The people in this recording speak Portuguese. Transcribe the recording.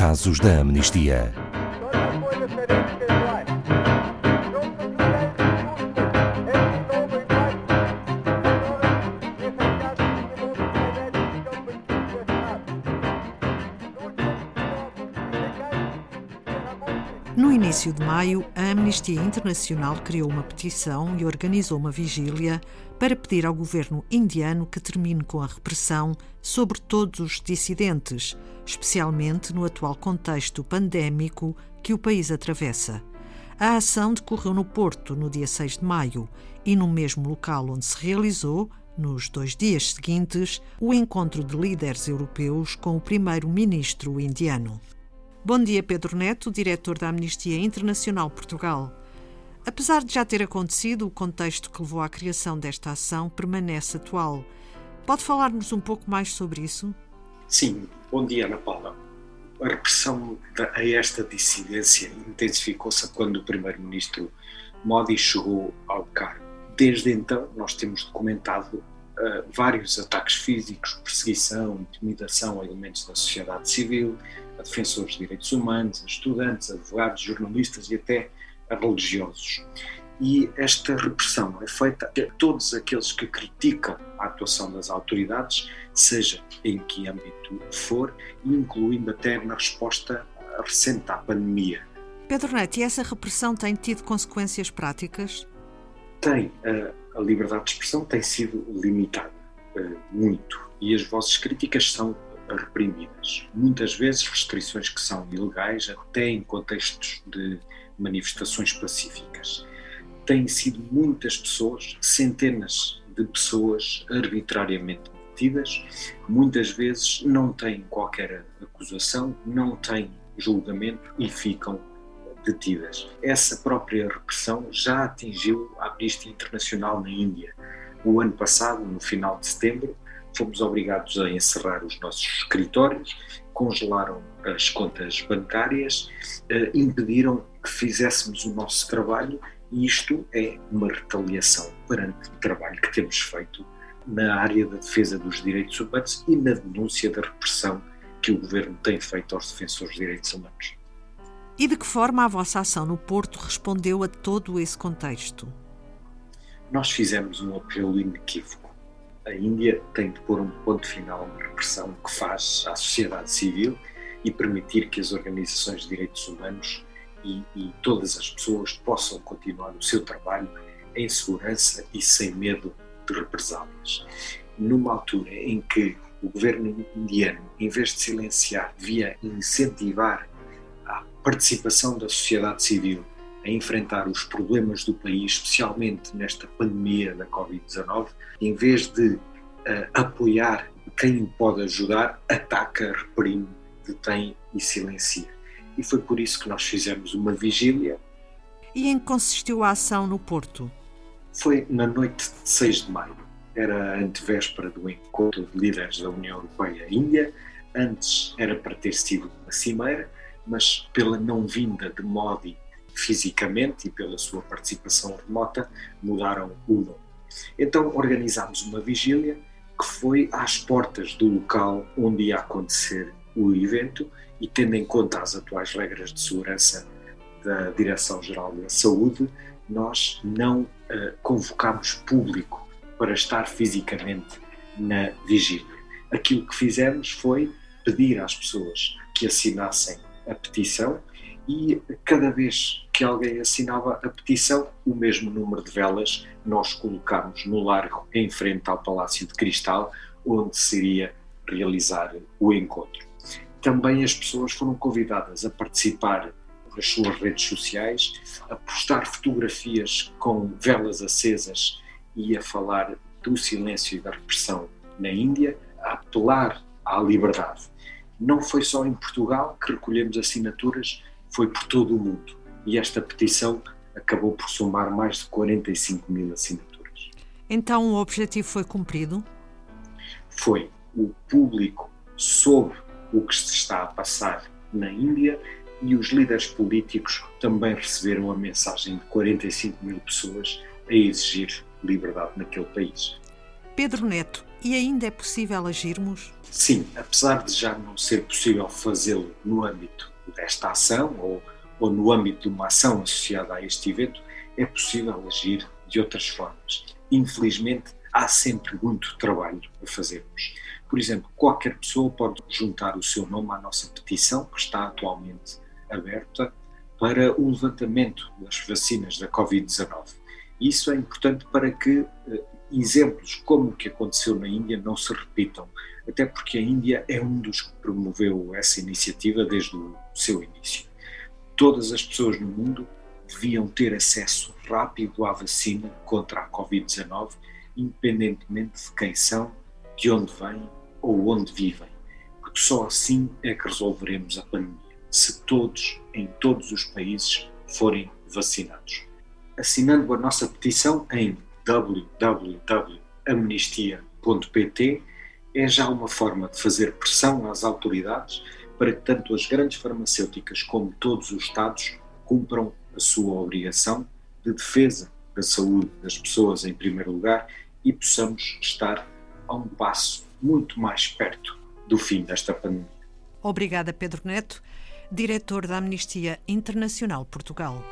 casos da amnistia. No início de maio, a Amnistia Internacional criou uma petição e organizou uma vigília para pedir ao governo indiano que termine com a repressão sobre todos os dissidentes, especialmente no atual contexto pandémico que o país atravessa. A ação decorreu no Porto no dia 6 de maio e no mesmo local onde se realizou, nos dois dias seguintes, o encontro de líderes europeus com o primeiro-ministro indiano. Bom dia, Pedro Neto, diretor da Amnistia Internacional Portugal. Apesar de já ter acontecido, o contexto que levou à criação desta ação permanece atual. Pode falar-nos um pouco mais sobre isso? Sim, bom dia, Ana Paula. A repressão a esta dissidência intensificou-se quando o primeiro-ministro Modi chegou ao cargo. Desde então, nós temos documentado uh, vários ataques físicos, perseguição, intimidação a elementos da sociedade civil, a defensores de direitos humanos, a estudantes, a advogados, jornalistas e até a religiosos. E esta repressão é feita a todos aqueles que criticam a atuação das autoridades, seja em que âmbito for, incluindo até na resposta recente à pandemia. Pedro Neto, e essa repressão tem tido consequências práticas? Tem. A, liberdade de expressão tem sido limitada, uh, muito. E as vossas críticas são reprimidas. Muitas vezes restrições que são ilegais, até em contextos de manifestações pacíficas. Têm sido muitas pessoas, centenas de pessoas arbitrariamente detidas, muitas vezes não têm qualquer acusação, não têm julgamento e ficam detidas. Essa própria repressão já atingiu a Amnistia Internacional na Índia. O ano passado, no final de setembro, fomos obrigados a encerrar os nossos escritórios, congelaram as contas bancárias, eh, impediram que fizéssemos o nosso trabalho e isto é uma retaliação perante o trabalho que temos feito na área da defesa dos direitos humanos e na denúncia da repressão que o governo tem feito aos defensores de direitos humanos. E de que forma a vossa ação no Porto respondeu a todo esse contexto? Nós fizemos um apelo inequívoco a Índia tem de pôr um ponto final na repressão que faz à sociedade civil e permitir que as organizações de direitos humanos e, e todas as pessoas possam continuar o seu trabalho em segurança e sem medo de represálias. Numa altura em que o governo indiano, em vez de silenciar, devia incentivar a participação da sociedade civil a enfrentar os problemas do país, especialmente nesta pandemia da Covid-19, em vez de uh, apoiar quem o pode ajudar, ataca, reprime, detém e silencia. E foi por isso que nós fizemos uma vigília. E em que consistiu a ação no Porto? Foi na noite de 6 de maio. Era a antevéspera do encontro de líderes da União Europeia-Índia. Antes era para ter sido uma cimeira, mas pela não vinda de Modi fisicamente e pela sua participação remota, mudaram o nome. Então organizámos uma vigília que foi às portas do local onde ia acontecer o evento e tendo em conta as atuais regras de segurança da Direção-Geral da Saúde, nós não uh, convocámos público para estar fisicamente na vigília. Aquilo que fizemos foi pedir às pessoas que assinassem a petição e cada vez que alguém assinava a petição, o mesmo número de velas nós colocámos no largo em frente ao Palácio de Cristal, onde seria realizar o encontro. Também as pessoas foram convidadas a participar nas suas redes sociais, a postar fotografias com velas acesas e a falar do silêncio e da repressão na Índia, a apelar à liberdade. Não foi só em Portugal que recolhemos assinaturas, foi por todo o mundo. E esta petição acabou por somar mais de 45 mil assinaturas. Então o objetivo foi cumprido? Foi. O público soube o que se está a passar na Índia e os líderes políticos também receberam a mensagem de 45 mil pessoas a exigir liberdade naquele país. Pedro Neto, e ainda é possível agirmos? sim, apesar de já não ser possível fazê-lo no âmbito desta ação ou, ou no âmbito de uma ação associada a este evento, é possível agir de outras formas. Infelizmente, há sempre muito trabalho a fazermos. Por exemplo, qualquer pessoa pode juntar o seu nome à nossa petição, que está atualmente aberta, para o levantamento das vacinas da Covid-19. Isso é importante para que eh, exemplos como o que aconteceu na Índia não se repitam, até porque a Índia é um dos que promoveu essa iniciativa desde o seu início. Todas as pessoas no mundo deviam ter acesso rápido à vacina contra a Covid-19, independentemente de quem são, de onde vêm ou onde vivem, porque só assim é que resolveremos a pandemia, se todos, em todos os países, forem vacinados. Assinando a nossa petição em www.amnistia.pt é já uma forma de fazer pressão às autoridades para que tanto as grandes farmacêuticas como todos os Estados cumpram a sua obrigação de defesa da saúde das pessoas em primeiro lugar e possamos estar a um passo muito mais perto do fim desta pandemia. Obrigada, Pedro Neto, diretor da Amnistia Internacional Portugal.